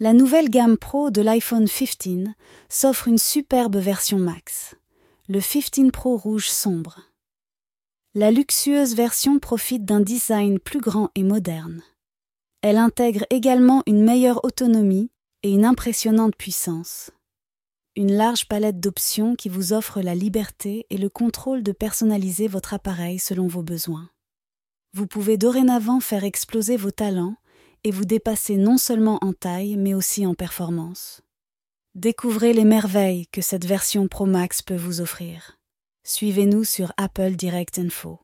La nouvelle gamme Pro de l'iPhone 15 s'offre une superbe version Max, le 15 Pro rouge sombre. La luxueuse version profite d'un design plus grand et moderne. Elle intègre également une meilleure autonomie et une impressionnante puissance. Une large palette d'options qui vous offre la liberté et le contrôle de personnaliser votre appareil selon vos besoins. Vous pouvez dorénavant faire exploser vos talents et vous dépasser non seulement en taille mais aussi en performance. Découvrez les merveilles que cette version Pro Max peut vous offrir. Suivez-nous sur Apple Direct Info.